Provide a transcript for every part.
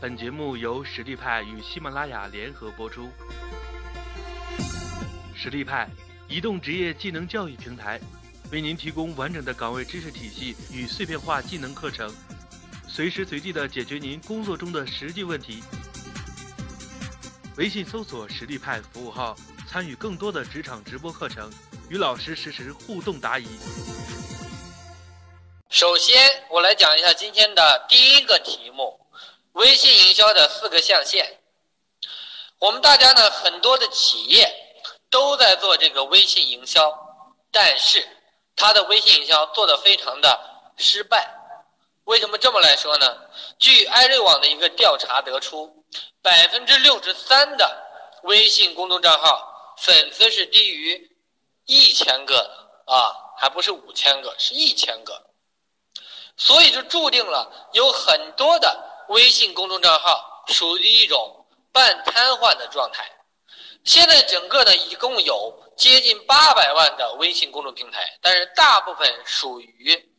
本节目由实力派与喜马拉雅联合播出。实力派移动职业技能教育平台，为您提供完整的岗位知识体系与碎片化技能课程，随时随地的解决您工作中的实际问题。微信搜索“实力派”服务号，参与更多的职场直播课程，与老师实时互动答疑。首先，我来讲一下今天的第一个题目：微信营销的四个象限。我们大家呢，很多的企业都在做这个微信营销，但是它的微信营销做的非常的失败。为什么这么来说呢？据艾瑞网的一个调查得出，百分之六十三的微信公众账号粉丝是低于一千个的啊，还不是五千个，是一千个。所以就注定了有很多的微信公众账号属于一种半瘫痪的状态。现在整个呢一共有接近八百万的微信公众平台，但是大部分属于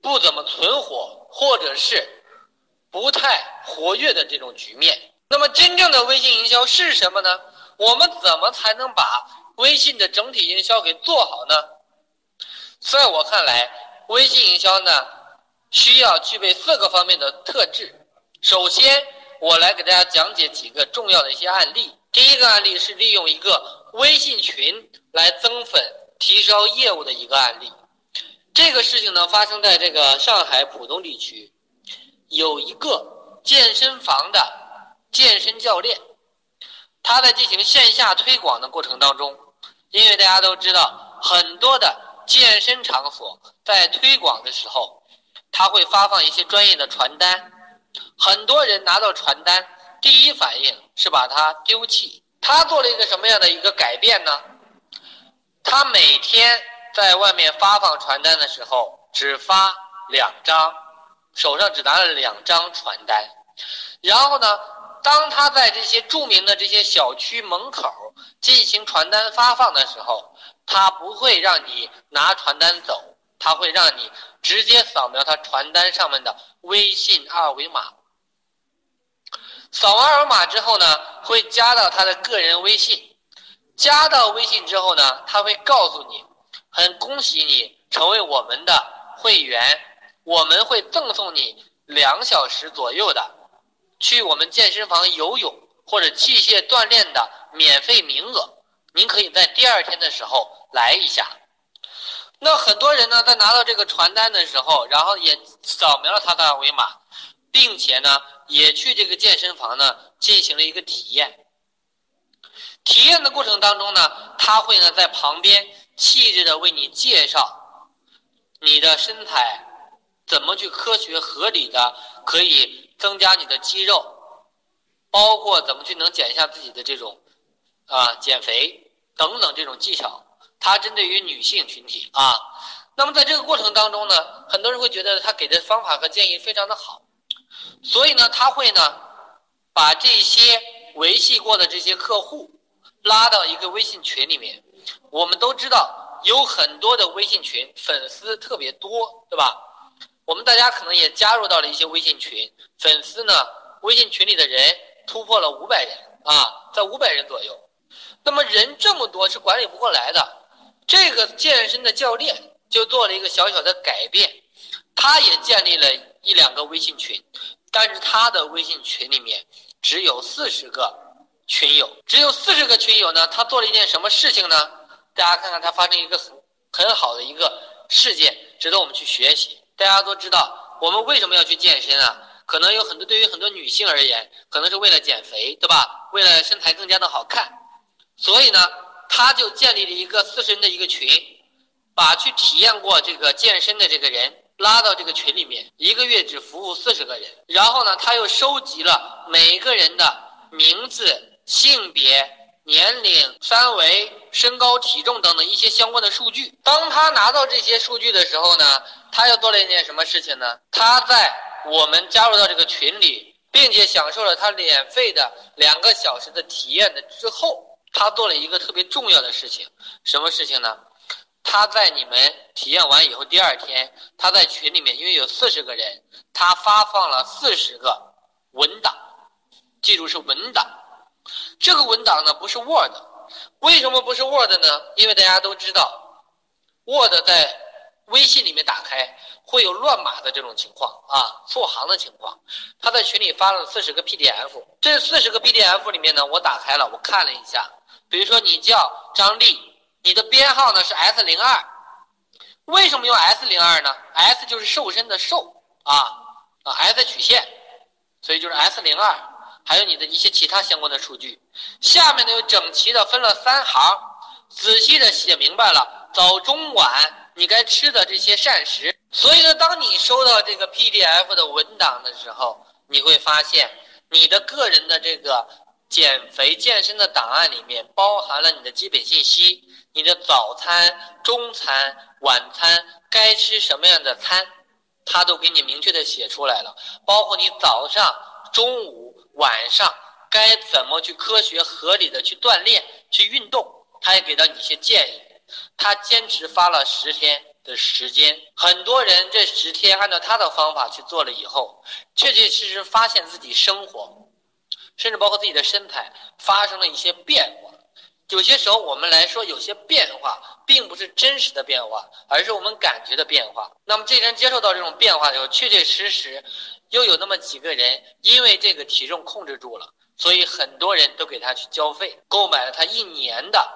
不怎么存活或者是不太活跃的这种局面。那么真正的微信营销是什么呢？我们怎么才能把微信的整体营销给做好呢？在我看来。微信营销呢，需要具备四个方面的特质。首先，我来给大家讲解几个重要的一些案例。第一个案例是利用一个微信群来增粉、提升业务的一个案例。这个事情呢，发生在这个上海浦东地区，有一个健身房的健身教练，他在进行线下推广的过程当中，因为大家都知道很多的。健身场所在推广的时候，他会发放一些专业的传单，很多人拿到传单，第一反应是把它丢弃。他做了一个什么样的一个改变呢？他每天在外面发放传单的时候，只发两张，手上只拿了两张传单。然后呢，当他在这些著名的这些小区门口进行传单发放的时候，他不会让你拿传单走，他会让你直接扫描他传单上面的微信二维码。扫完二维码之后呢，会加到他的个人微信。加到微信之后呢，他会告诉你，很恭喜你成为我们的会员，我们会赠送你两小时左右的去我们健身房游泳或者器械锻炼的免费名额。您可以在第二天的时候来一下。那很多人呢，在拿到这个传单的时候，然后也扫描了他的二维码，并且呢，也去这个健身房呢进行了一个体验。体验的过程当中呢，他会呢在旁边细致的为你介绍你的身材怎么去科学合理的可以增加你的肌肉，包括怎么去能减下自己的这种啊减肥。等等这种技巧，它针对于女性群体啊。那么在这个过程当中呢，很多人会觉得他给的方法和建议非常的好，所以呢，他会呢把这些维系过的这些客户拉到一个微信群里面。我们都知道有很多的微信群粉丝特别多，对吧？我们大家可能也加入到了一些微信群，粉丝呢，微信群里的人突破了五百人啊，在五百人左右。那么人这么多是管理不过来的，这个健身的教练就做了一个小小的改变，他也建立了一两个微信群，但是他的微信群里面只有四十个群友，只有四十个群友呢，他做了一件什么事情呢？大家看看他发生一个很很好的一个事件，值得我们去学习。大家都知道我们为什么要去健身啊？可能有很多对于很多女性而言，可能是为了减肥，对吧？为了身材更加的好看。所以呢，他就建立了一个四十人的一个群，把去体验过这个健身的这个人拉到这个群里面，一个月只服务四十个人。然后呢，他又收集了每个人的名字、性别、年龄、三围、身高、体重等等一些相关的数据。当他拿到这些数据的时候呢，他又做了一件什么事情呢？他在我们加入到这个群里，并且享受了他免费的两个小时的体验的之后。他做了一个特别重要的事情，什么事情呢？他在你们体验完以后，第二天他在群里面，因为有四十个人，他发放了四十个文档，记住是文档。这个文档呢不是 Word，为什么不是 Word 呢？因为大家都知道，Word 在微信里面打开会有乱码的这种情况啊，错行的情况。他在群里发了四十个 PDF，这四十个 PDF 里面呢，我打开了，我看了一下，比如说你叫张丽，你的编号呢是 S 零二，为什么用 S 零二呢？S 就是瘦身的瘦啊啊，S 曲线，所以就是 S 零二。还有你的一些其他相关的数据，下面呢又整齐的分了三行，仔细的写明白了早中晚你该吃的这些膳食。所以呢，当你收到这个 PDF 的文档的时候，你会发现你的个人的这个减肥健身的档案里面包含了你的基本信息，你的早餐、中餐、晚餐该吃什么样的餐，他都给你明确的写出来了，包括你早上、中午。晚上该怎么去科学合理的去锻炼、去运动？他也给到你一些建议。他坚持发了十天的时间，很多人这十天按照他的方法去做了以后，确确实实发现自己生活，甚至包括自己的身材发生了一些变化。有些时候我们来说，有些变化并不是真实的变化，而是我们感觉的变化。那么这人接受到这种变化的时候，确确实实。又有那么几个人，因为这个体重控制住了，所以很多人都给他去交费，购买了他一年的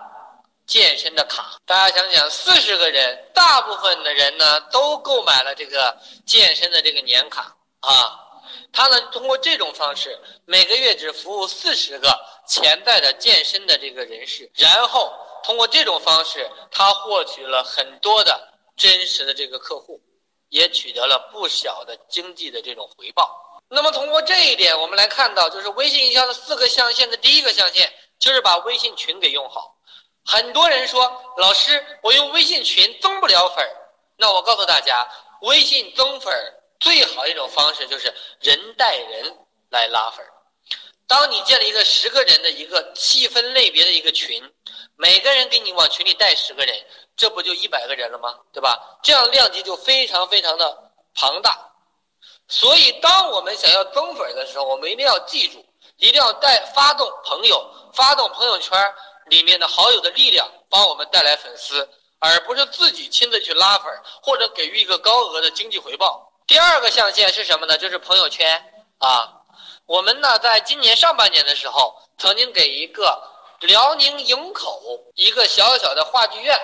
健身的卡。大家想想，四十个人，大部分的人呢都购买了这个健身的这个年卡啊。他呢通过这种方式，每个月只服务四十个潜在的健身的这个人士，然后通过这种方式，他获取了很多的真实的这个客户。也取得了不小的经济的这种回报。那么通过这一点，我们来看到，就是微信营销的四个象限的第一个象限，就是把微信群给用好。很多人说，老师，我用微信群增不了粉儿。那我告诉大家，微信增粉儿最好一种方式就是人带人来拉粉儿。当你建立一个十个人的一个细分类别的一个群，每个人给你往群里带十个人。这不就一百个人了吗？对吧？这样量级就非常非常的庞大。所以，当我们想要增粉的时候，我们一定要记住，一定要带发动朋友、发动朋友圈里面的好友的力量，帮我们带来粉丝，而不是自己亲自去拉粉或者给予一个高额的经济回报。第二个象限是什么呢？就是朋友圈啊。我们呢，在今年上半年的时候，曾经给一个辽宁营口一个小小的话剧院。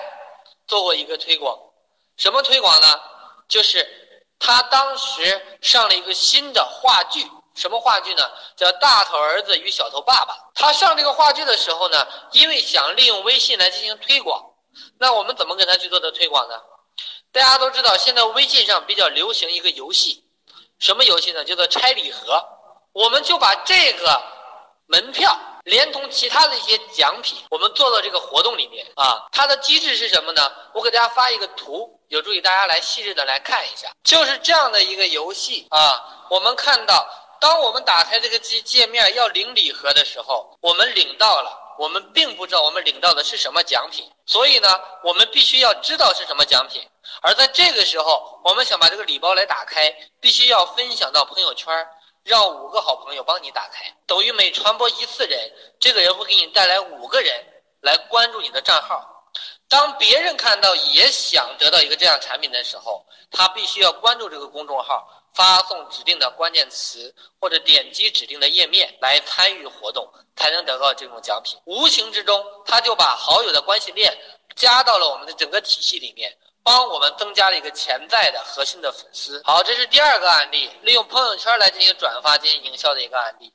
做过一个推广，什么推广呢？就是他当时上了一个新的话剧，什么话剧呢？叫《大头儿子与小头爸爸》。他上这个话剧的时候呢，因为想利用微信来进行推广，那我们怎么给他去做的推广呢？大家都知道，现在微信上比较流行一个游戏，什么游戏呢？叫做拆礼盒。我们就把这个门票。连同其他的一些奖品，我们做到这个活动里面啊，它的机制是什么呢？我给大家发一个图，有助于大家来细致的来看一下。就是这样的一个游戏啊，我们看到，当我们打开这个机界面要领礼盒的时候，我们领到了，我们并不知道我们领到的是什么奖品，所以呢，我们必须要知道是什么奖品。而在这个时候，我们想把这个礼包来打开，必须要分享到朋友圈。让五个好朋友帮你打开，等于每传播一次人，这个人会给你带来五个人来关注你的账号。当别人看到也想得到一个这样产品的时候，他必须要关注这个公众号，发送指定的关键词或者点击指定的页面来参与活动，才能得到这种奖品。无形之中，他就把好友的关系链加到了我们的整个体系里面。帮我们增加了一个潜在的核心的粉丝。好，这是第二个案例，利用朋友圈来进行转发、进行营销的一个案例。